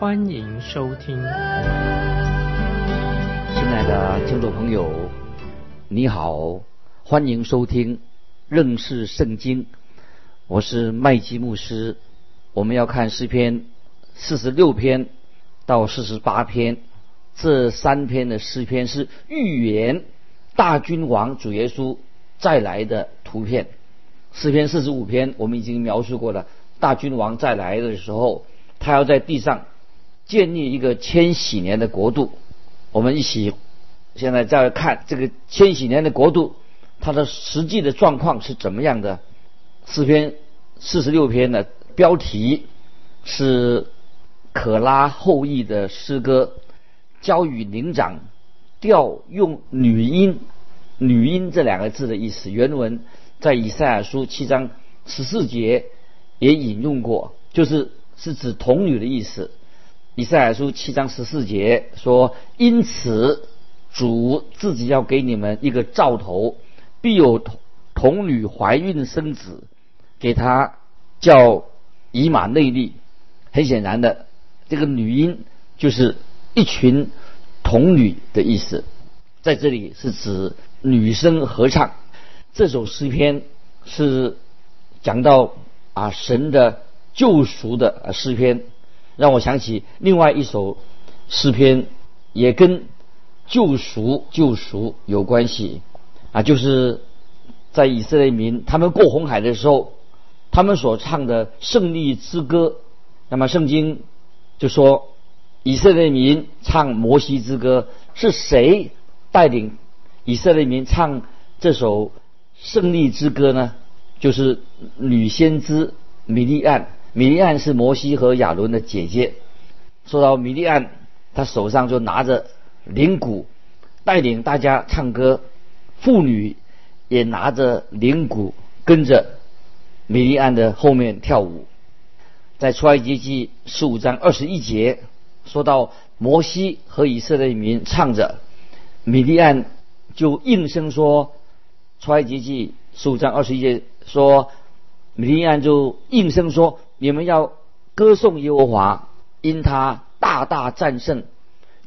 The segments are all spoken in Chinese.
欢迎收听。亲爱的听众朋友，你好，欢迎收听认识圣经，我是麦基牧师。我们要看诗篇四十六篇到四十八篇，这三篇的诗篇是预言大君王主耶稣再来的图片。诗篇四十五篇我们已经描述过了，大君王再来的时候，他要在地上建立一个千禧年的国度。我们一起现在再看这个千禧年的国度，它的实际的状况是怎么样的？四篇四十六篇的？标题是可拉后裔的诗歌，教与灵长调用女音，女音这两个字的意思，原文在以赛亚书七章十四节也引用过，就是是指童女的意思。以赛亚书七章十四节说：“因此主自己要给你们一个兆头，必有童童女怀孕生子，给他叫。”以马内利，很显然的，这个女音就是一群童女的意思，在这里是指女生合唱。这首诗篇是讲到啊神的救赎的诗篇，让我想起另外一首诗篇，也跟救赎救赎有关系啊，就是在以色列民他们过红海的时候。他们所唱的胜利之歌，那么圣经就说以色列民唱摩西之歌，是谁带领以色列民唱这首胜利之歌呢？就是女先知米利安。米利安是摩西和亚伦的姐姐。说到米利安，她手上就拿着铃鼓，带领大家唱歌；妇女也拿着铃鼓跟着。米利安的后面跳舞，在出埃及记十五章二十一节说到摩西和以色列民唱着，米利安就应声说，出埃及记十五章二十一节说，米利安就应声说，你们要歌颂耶和华，因他大大战胜，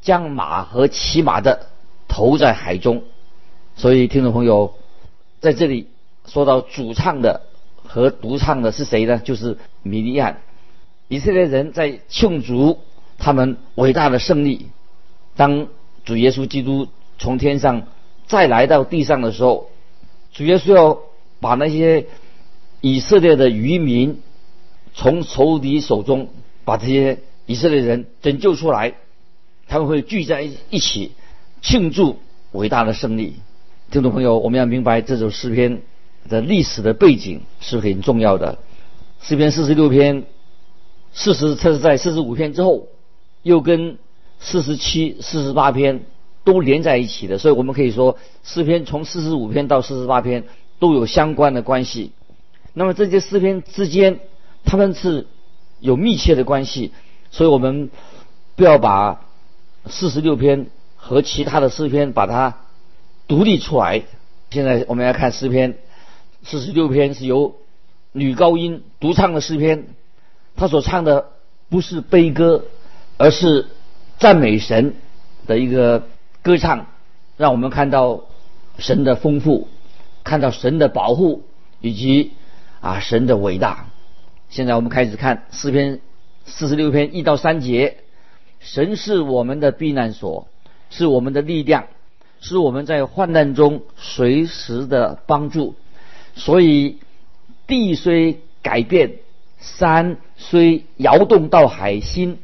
将马和骑马的投在海中。所以听众朋友在这里说到主唱的。和独唱的是谁呢？就是米利亚。以色列人在庆祝他们伟大的胜利。当主耶稣基督从天上再来到地上的时候，主耶稣要把那些以色列的渔民从仇敌手中把这些以色列人拯救出来，他们会聚在一起庆祝伟大的胜利。听众朋友，我们要明白这首诗篇。的历史的背景是很重要的。诗篇四十六篇，事实它是在四十五篇之后，又跟四十七、四十八篇都连在一起的，所以我们可以说诗篇从四十五篇到四十八篇都有相关的关系。那么这些诗篇之间，他们是有密切的关系，所以我们不要把四十六篇和其他的诗篇把它独立出来。现在我们要看诗篇。四十六篇是由女高音独唱的诗篇，她所唱的不是悲歌，而是赞美神的一个歌唱，让我们看到神的丰富，看到神的保护以及啊神的伟大。现在我们开始看诗篇四十六篇一到三节，神是我们的避难所，是我们的力量，是我们在患难中随时的帮助。所以，地虽改变，山虽摇动到海心，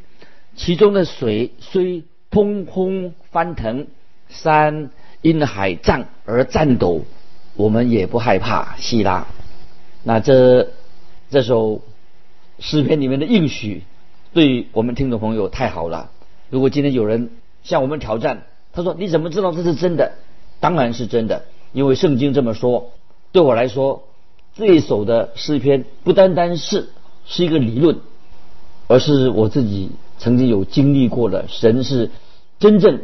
其中的水虽砰砰翻腾，山因海涨而颤抖，我们也不害怕。希拉，那这这首诗篇里面的应许，对我们听众朋友太好了。如果今天有人向我们挑战，他说：“你怎么知道这是真的？”当然是真的，因为圣经这么说。对我来说，这一首的诗篇不单单是是一个理论，而是我自己曾经有经历过的。神是真正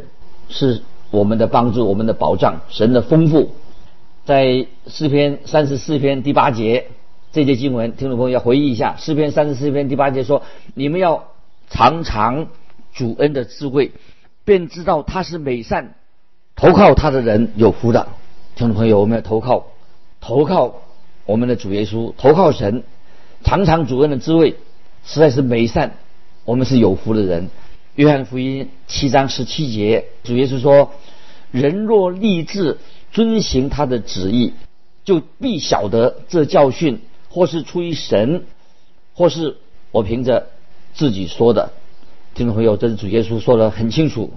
是我们的帮助，我们的保障，神的丰富。在诗篇三十四篇第八节这节经文，听众朋友要回忆一下。诗篇三十四篇第八节说：“你们要尝尝主恩的滋味，便知道他是美善。投靠他的人有福的。”听众朋友，我们要投靠。投靠我们的主耶稣，投靠神，尝尝主恩的滋味，实在是美善。我们是有福的人。约翰福音七章十七节，主耶稣说：“人若立志遵行他的旨意，就必晓得这教训或是出于神，或是我凭着自己说的。”听众朋友，这是主耶稣说的很清楚。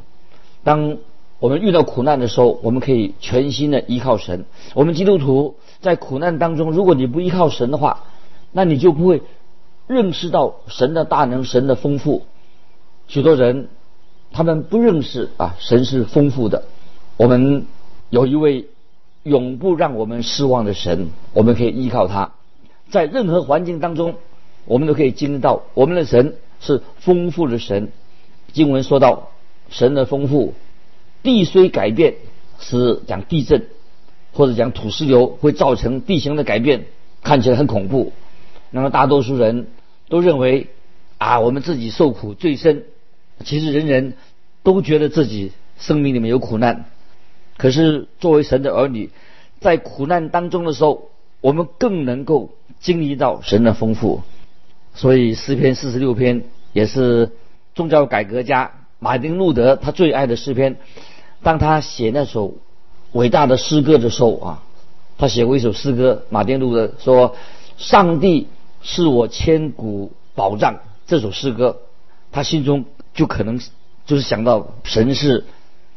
当我们遇到苦难的时候，我们可以全心的依靠神。我们基督徒在苦难当中，如果你不依靠神的话，那你就不会认识到神的大能、神的丰富。许多人他们不认识啊，神是丰富的。我们有一位永不让我们失望的神，我们可以依靠他。在任何环境当中，我们都可以经历到我们的神是丰富的神。经文说到神的丰富。地虽改变，是讲地震或者讲土石流会造成地形的改变，看起来很恐怖。那么大多数人都认为啊，我们自己受苦最深。其实人人都觉得自己生命里面有苦难，可是作为神的儿女，在苦难当中的时候，我们更能够经历到神的丰富。所以诗篇四十六篇也是宗教改革家。马丁路德他最爱的诗篇，当他写那首伟大的诗歌的时候啊，他写过一首诗歌。马丁路德说：“上帝是我千古保障。”这首诗歌，他心中就可能就是想到神是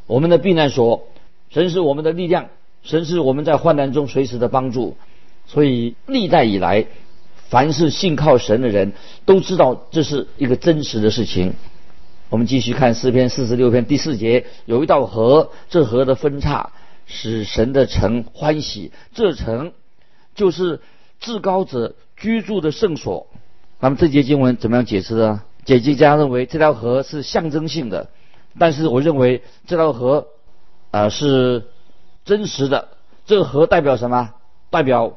我们的避难所，神是我们的力量，神是我们在患难中随时的帮助。所以历代以来，凡是信靠神的人都知道这是一个真实的事情。我们继续看诗篇四十六篇第四节，有一道河，这河的分叉使神的城欢喜。这城就是至高者居住的圣所。那么这节经文怎么样解释呢？解经家认为这条河是象征性的，但是我认为这条河啊是真实的。这个河代表什么？代表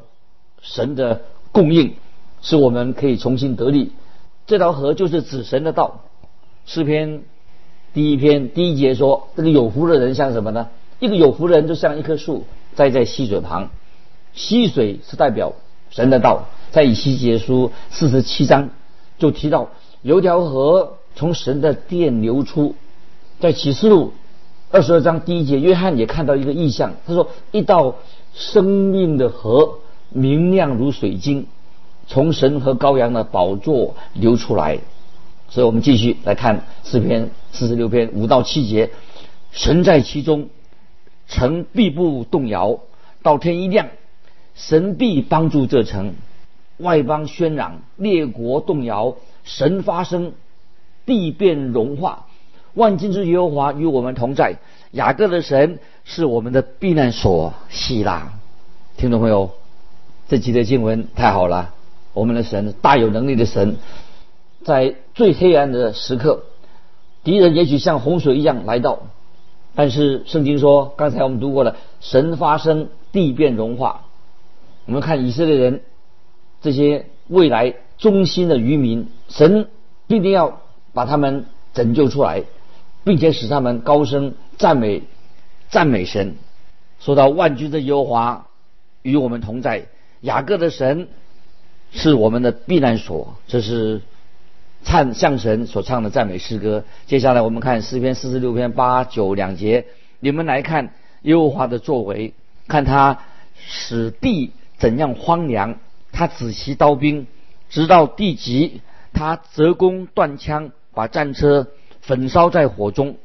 神的供应，使我们可以重新得力。这条河就是指神的道。诗篇第一篇第一节说：“这个有福的人像什么呢？一个有福的人就像一棵树栽在溪水旁，溪水是代表神的道。在以西结书四十七章就提到有条河从神的殿流出。在启示录二十二章第一节，约翰也看到一个意象，他说一道生命的河，明亮如水晶，从神和羔羊的宝座流出来。”所以我们继续来看诗篇四十六篇五到七节，神在其中，城必不动摇。到天一亮，神必帮助这城。外邦喧嚷，列国动摇，神发声，地变融化。万金之耶和华与我们同在。雅各的神是我们的避难所。希腊，听众朋友，这几节经文太好了。我们的神大有能力的神。在最黑暗的时刻，敌人也许像洪水一样来到，但是圣经说，刚才我们读过了，神发生，地变融化。我们看以色列人这些未来忠心的渔民，神必定要把他们拯救出来，并且使他们高声赞美赞美神。说到万军的耶和华与我们同在，雅各的神是我们的避难所，这是。唱向神所唱的赞美诗歌。接下来我们看诗篇四十六篇八九两节，你们来看耶和华的作为，看他使地怎样荒凉，他仔细刀兵，直到地极，他折弓断枪，把战车焚烧在火中。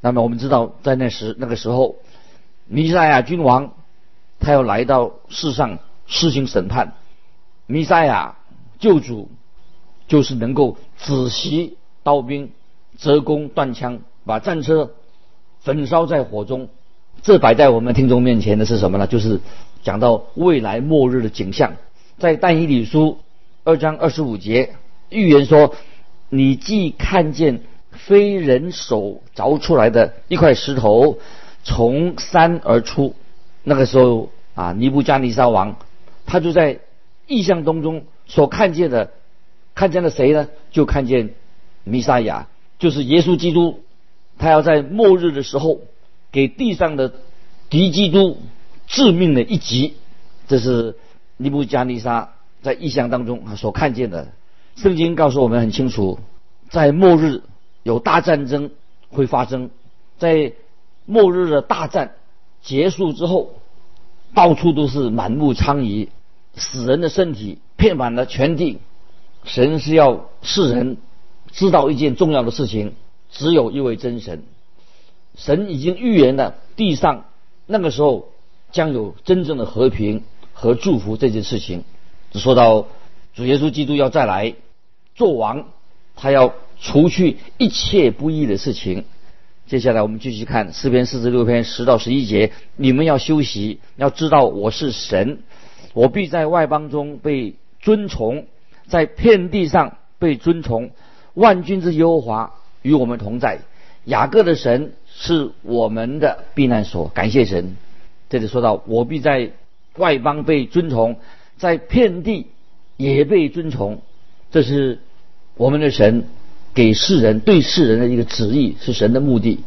那么我们知道，在那时那个时候，弥赛亚君王他要来到世上施行审判，弥赛亚救主。就是能够仔细刀兵，折弓断枪，把战车焚烧在火中。这摆在我们听众面前的是什么呢？就是讲到未来末日的景象。在但以理书二章二十五节预言说：“你既看见非人手凿出来的一块石头从山而出，那个时候啊，尼布加尼撒王他就在意象当中所看见的，看见了谁呢？就看见弥撒亚，就是耶稣基督，他要在末日的时候。”给地上的敌基督致命的一击，这是尼布加尼撒在意象当中所看见的。圣经告诉我们很清楚，在末日有大战争会发生，在末日的大战结束之后，到处都是满目疮痍，死人的身体遍满了全地。神是要世人知道一件重要的事情：只有一位真神。神已经预言了地上那个时候将有真正的和平和祝福这件事情。只说到主耶稣基督要再来做王，他要除去一切不义的事情。接下来我们继续看诗篇四十六篇十到十一节：你们要休息，要知道我是神，我必在外邦中被尊崇，在遍地上被尊崇。万军之耶和华与我们同在，雅各的神。是我们的避难所，感谢神。这里说到，我必在外邦被尊崇，在遍地也被尊崇。这是我们的神给世人对世人的一个旨意，是神的目的。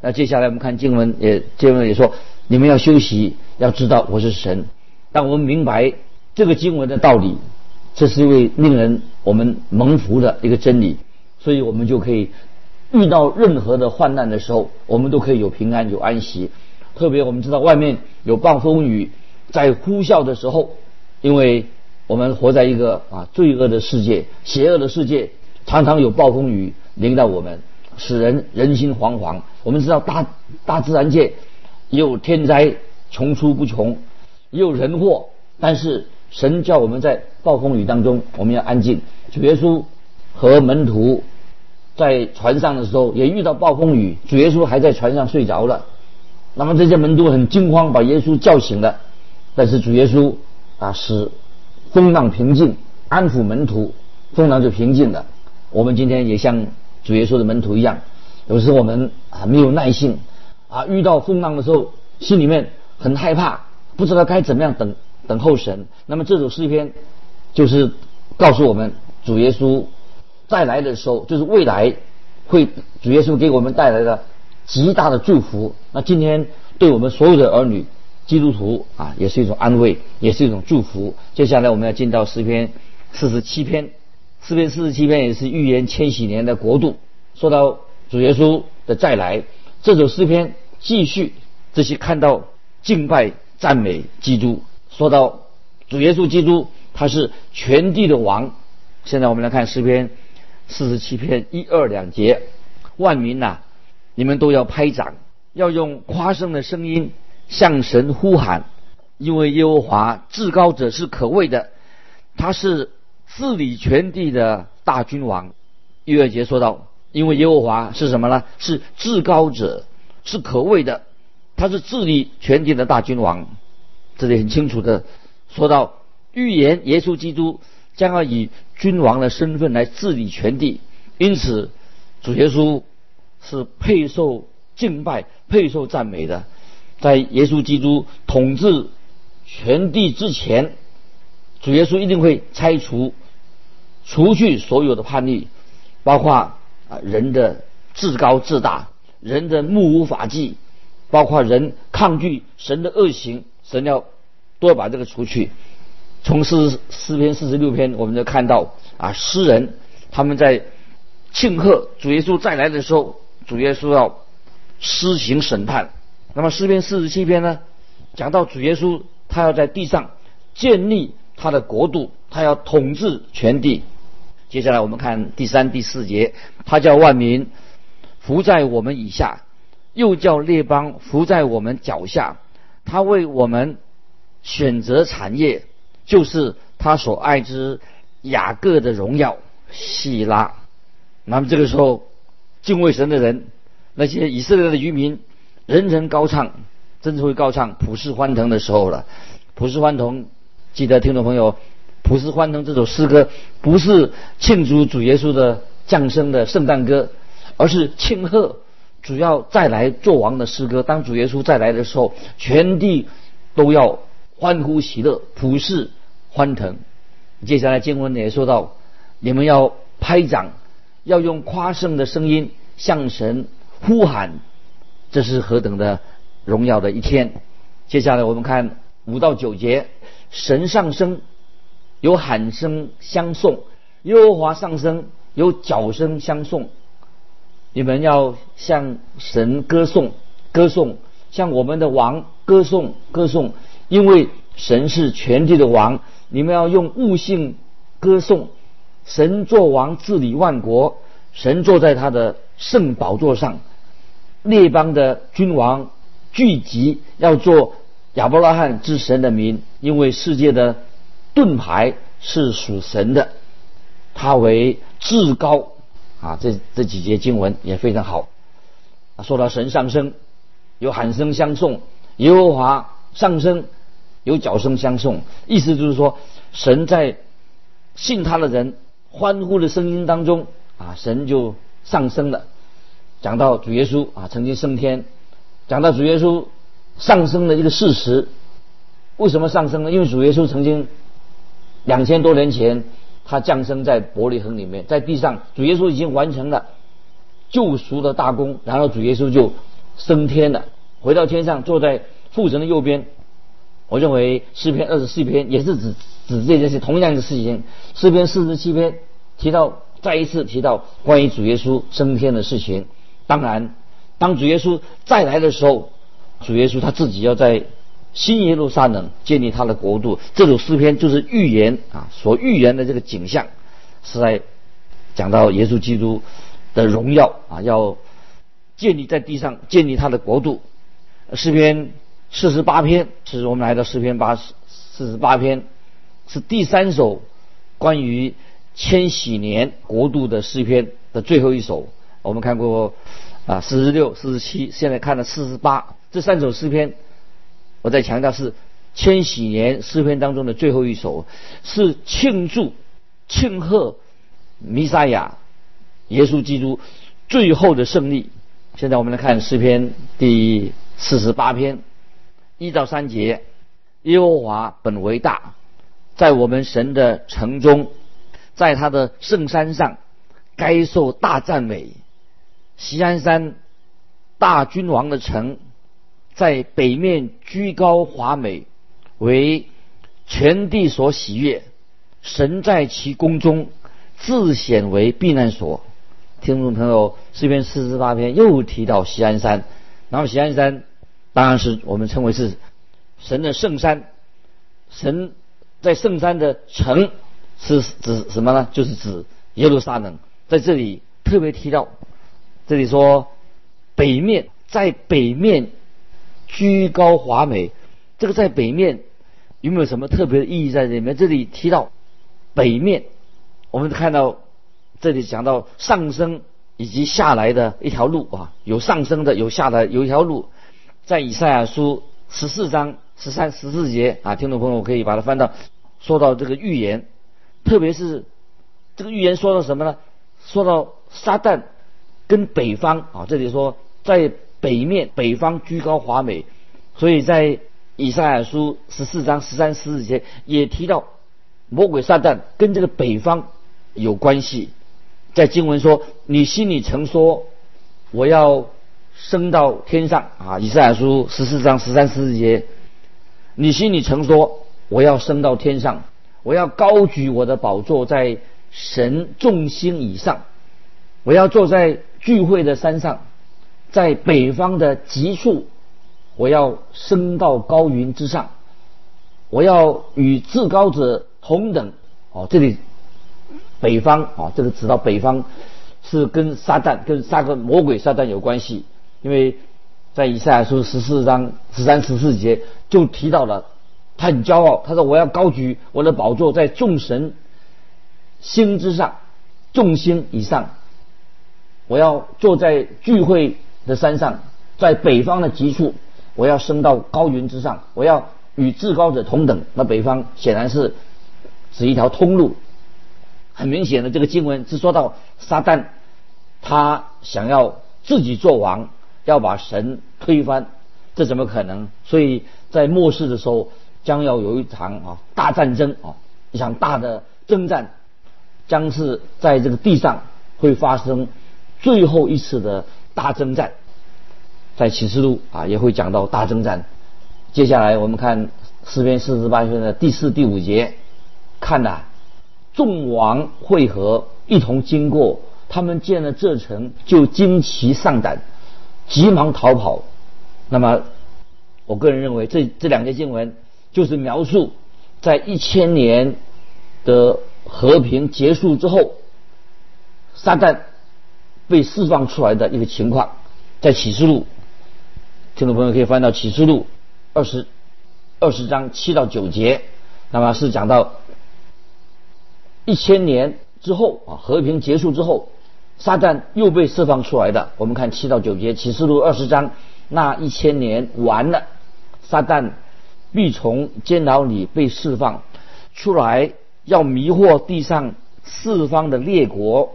那接下来我们看经文，也经文也说，你们要休息，要知道我是神。但我们明白这个经文的道理，这是一位令人我们蒙福的一个真理，所以我们就可以。遇到任何的患难的时候，我们都可以有平安有安息。特别我们知道外面有暴风雨在呼啸的时候，因为我们活在一个啊罪恶的世界、邪恶的世界，常常有暴风雨临到我们，使人人心惶惶。我们知道大大自然界也有天灾穷出不穷，也有人祸，但是神叫我们在暴风雨当中我们要安静。主耶稣和门徒。在船上的时候也遇到暴风雨，主耶稣还在船上睡着了。那么这些门徒很惊慌，把耶稣叫醒了。但是主耶稣啊，使风浪平静，安抚门徒，风浪就平静了。我们今天也像主耶稣的门徒一样，有时我们啊没有耐性啊，遇到风浪的时候心里面很害怕，不知道该怎么样等等候神。那么这首诗篇就是告诉我们主耶稣。再来的时候，就是未来会主耶稣给我们带来的极大的祝福。那今天对我们所有的儿女基督徒啊，也是一种安慰，也是一种祝福。接下来我们要进到诗篇四十七篇，诗篇四十七篇也是预言千禧年的国度。说到主耶稣的再来，这首诗篇继续这些看到敬拜赞美基督。说到主耶稣基督，他是全地的王。现在我们来看诗篇。四十七篇一二两节，万民呐，你们都要拍掌，要用夸声的声音向神呼喊，因为耶和华至高者是可畏的，他是治理全地的大君王。一二节说到，因为耶和华是什么呢？是至高者，是可畏的，他是治理全地的大君王。这里很清楚的说到，预言耶稣基督。将要以君王的身份来治理全地，因此主耶稣是配受敬拜、配受赞美的。在耶稣基督统治全地之前，主耶稣一定会拆除、除去所有的叛逆，包括啊人的自高自大、人的目无法纪，包括人抗拒神的恶行，神要都要把这个除去。从诗诗篇四十六篇，我们就看到啊，诗人他们在庆贺主耶稣再来的时候，主耶稣要施行审判。那么诗篇四十七篇呢，讲到主耶稣他要在地上建立他的国度，他要统治全地。接下来我们看第三、第四节，他叫万民伏在我们以下，又叫列邦伏在我们脚下。他为我们选择产业。就是他所爱之雅各的荣耀，希拉。那么这个时候，敬畏神的人，那些以色列的渔民，人人高唱，真是会高唱普世欢腾的时候了。普世欢腾，记得听众朋友，普世欢腾这首诗歌不是庆祝主耶稣的降生的圣诞歌，而是庆贺主要再来做王的诗歌。当主耶稣再来的时候，全地都要欢呼喜乐，普世欢腾。接下来经文也说到，你们要拍掌。要用夸胜的声音向神呼喊，这是何等的荣耀的一天！接下来我们看五到九节，神上升，有喊声相送；耶和华上升，有脚声相送。你们要向神歌颂，歌颂，向我们的王歌颂，歌颂，因为神是全地的王。你们要用悟性歌颂。神作王治理万国，神坐在他的圣宝座上，列邦的君王聚集要做亚伯拉罕之神的民，因为世界的盾牌是属神的，他为至高啊！这这几节经文也非常好。说到神上升，有喊声相送；耶和华上升，有脚声相送。意思就是说，神在信他的人。欢呼的声音当中啊，神就上升了。讲到主耶稣啊，曾经升天；讲到主耶稣上升的一个事实，为什么上升呢？因为主耶稣曾经两千多年前，他降生在伯利恒里面，在地上，主耶稣已经完成了救赎的大功，然后主耶稣就升天了，回到天上，坐在父神的右边。我认为诗篇二十四篇也是指指这件事，同样的事情。诗篇四十七篇。提到再一次提到关于主耶稣升天的事情，当然，当主耶稣再来的时候，主耶稣他自己要在新耶路撒冷建立他的国度。这首诗篇就是预言啊，所预言的这个景象，是在讲到耶稣基督的荣耀啊，要建立在地上建立他的国度。诗篇四十八篇，是我们来到诗篇八十四十八篇，是第三首关于。千禧年国度的诗篇的最后一首，我们看过啊，四十六、四十七，现在看了四十八，这三首诗篇，我在强调是千禧年诗篇当中的最后一首，是庆祝、庆贺弥撒亚耶稣基督最后的胜利。现在我们来看诗篇第四十八篇一到三节：耶和华本为大，在我们神的城中。在他的圣山上，该受大赞美。锡安山，大君王的城，在北面居高华美，为全地所喜悦。神在其宫中，自显为避难所。听众朋友，这篇四十八篇又提到锡安山，然后锡安山当然是我们称为是神的圣山，神在圣山的城。是指什么呢？就是指耶路撒冷，在这里特别提到，这里说北面在北面居高华美，这个在北面有没有什么特别的意义在里面？这里提到北面，我们看到这里讲到上升以及下来的一条路啊，有上升的，有下来，有一条路，在以赛亚书十四章十三十四节啊，听众朋友可以把它翻到，说到这个预言。特别是这个预言说到什么呢？说到撒旦跟北方啊，这里说在北面北方居高华美，所以在以赛亚书十四章十三十四节也提到魔鬼撒旦跟这个北方有关系。在经文说：“你心里曾说我要升到天上啊。”以赛亚书十四章十三十四节，你心里曾说我要升到天上。我要高举我的宝座在神众星以上，我要坐在聚会的山上，在北方的极处，我要升到高云之上，我要与至高者同等。哦，这里北方哦，这个指到北方是跟撒旦、跟撒个魔鬼撒旦有关系，因为在以赛亚书十四章十三十四节就提到了。他很骄傲，他说：“我要高举我的宝座在众神星之上，众星以上。我要坐在聚会的山上，在北方的极处，我要升到高云之上，我要与至高者同等。那北方显然是指一条通路。很明显的，这个经文是说到撒旦，他想要自己做王，要把神推翻，这怎么可能？所以在末世的时候，将要有一场啊大战争啊，一场大的征战，将是在这个地上会发生最后一次的大征战。在启示录啊也会讲到大征战。接下来我们看诗篇四十八篇的第四、第五节，看呐。众王会合，一同经过。他们见了这城，就惊奇丧胆，急忙逃跑。那么，我个人认为，这这两节经文就是描述在一千年的和平结束之后，撒旦被释放出来的一个情况。在启示录，听众朋友可以翻到启示录二十二十章七到九节，那么是讲到。一千年之后啊，和平结束之后，撒旦又被释放出来的。我们看七到九节启示录二十章，那一千年完了，撒旦必从监牢里被释放出来，要迷惑地上四方的列国，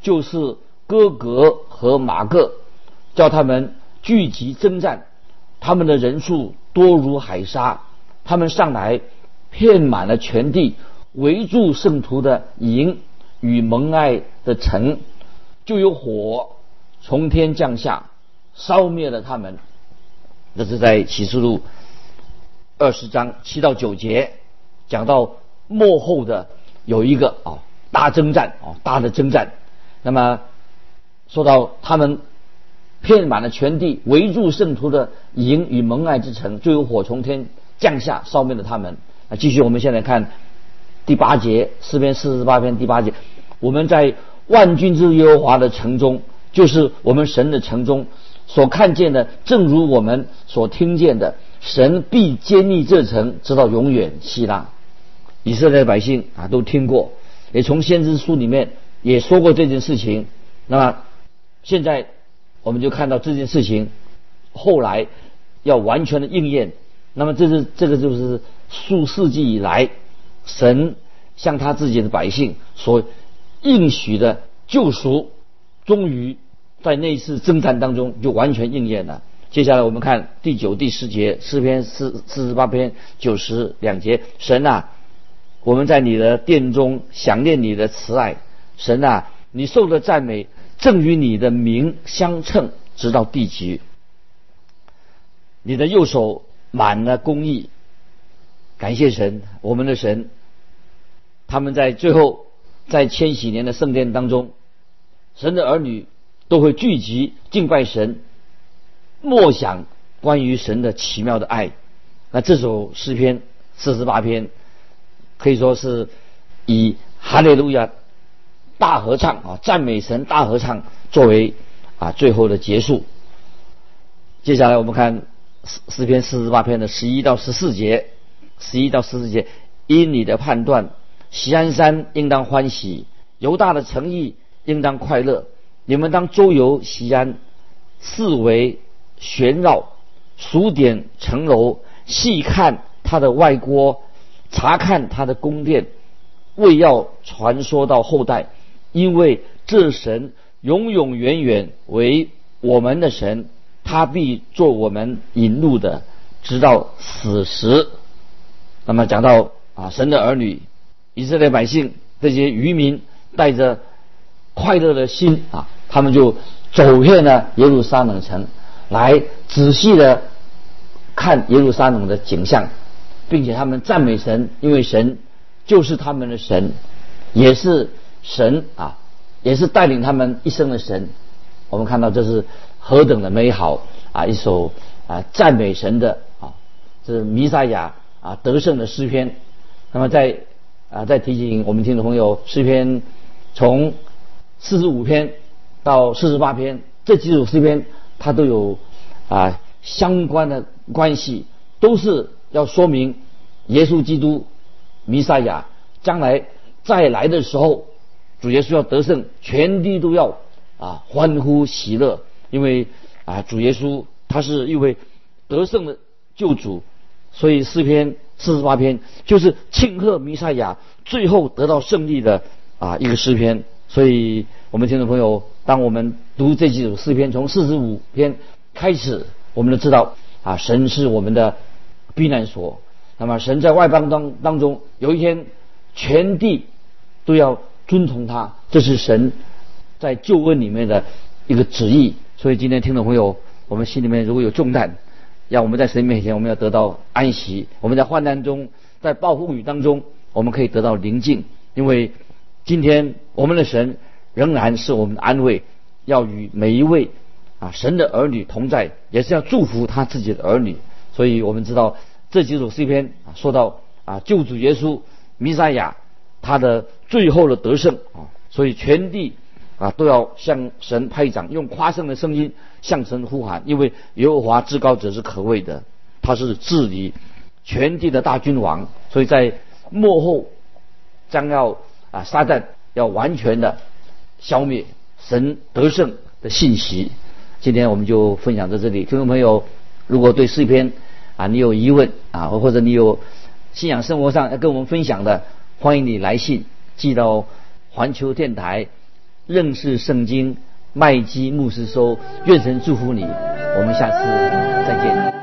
就是哥格和马各，叫他们聚集征战，他们的人数多如海沙，他们上来遍满了全地。围住圣徒的营与蒙爱的城，就有火从天降下，烧灭了他们。这是在启示录二十章七到九节讲到幕后的有一个啊大征战啊大的征战。那么说到他们遍满了全地，围住圣徒的营与蒙爱之城，就有火从天降下，烧灭了他们。那继续，我们现在看。第八节诗篇四十八篇第八节，我们在万军之耶和华的城中，就是我们神的城中所看见的，正如我们所听见的，神必坚立这城，直到永远。希腊以色列百姓啊，都听过，也从先知书里面也说过这件事情。那么现在我们就看到这件事情后来要完全的应验。那么这是这个就是数世纪以来。神向他自己的百姓所应许的救赎，终于在那一次征战当中就完全应验了。接下来我们看第九、第十节诗篇四四十八篇九十两节。神啊，我们在你的殿中想念你的慈爱。神啊，你受的赞美正与你的名相称，直到地极。你的右手满了公义。感谢神，我们的神，他们在最后在千禧年的圣殿当中，神的儿女都会聚集敬拜神，默想关于神的奇妙的爱。那这首诗篇四十八篇可以说是以哈利路亚大合唱啊，赞美神大合唱作为啊最后的结束。接下来我们看诗诗篇四十八篇的十一到十四节。十一到十四节，因你的判断，西安山应当欢喜，犹大的诚意应当快乐。你们当周游西安，四围旋绕，数点城楼，细看他的外郭，查看他的宫殿，为要传说到后代。因为这神永永远远为我们的神，他必做我们引路的，直到死时。那么讲到啊，神的儿女，以色列百姓这些渔民带着快乐的心啊，他们就走遍了耶路撒冷城，来仔细的看耶路撒冷的景象，并且他们赞美神，因为神就是他们的神，也是神啊，也是带领他们一生的神。我们看到这是何等的美好啊！一首啊赞美神的啊，这是弥撒亚。啊，得胜的诗篇。那么在啊，再提醒我们听众朋友，诗篇从四十五篇到四十八篇这几首诗篇，它都有啊相关的关系，都是要说明耶稣基督弥赛亚将来再来的时候，主耶稣要得胜，全地都要啊欢呼喜乐，因为啊主耶稣他是一位得胜的救主，所以诗篇四十八篇就是庆贺弥赛亚最后得到胜利的啊一个诗篇。所以我们听众朋友，当我们读这几首诗篇，从四十五篇开始，我们都知道啊神是我们的避难所。那么神在外邦当当中，有一天全地都要遵从他，这是神在救恩里面的一个旨意。所以今天听众朋友，我们心里面如果有重担，要我们在神面前，我们要得到安息。我们在患难中，在暴风雨当中，我们可以得到宁静，因为今天我们的神仍然是我们的安慰，要与每一位啊神的儿女同在，也是要祝福他自己的儿女。所以我们知道。这几首诗篇啊，说到啊救主耶稣弥赛亚他的最后的得胜啊，所以全地啊都要向神拍掌，用夸胜的声音向神呼喊，因为耶和华至高者是可畏的，他是治理全地的大君王，所以在幕后将要啊撒旦要完全的消灭神得胜的信息。今天我们就分享到这里，听众朋友如果对诗篇。啊，你有疑问啊，或者你有信仰生活上要跟我们分享的，欢迎你来信寄到环球电台认识圣经麦基牧师收。愿神祝福你，我们下次再见。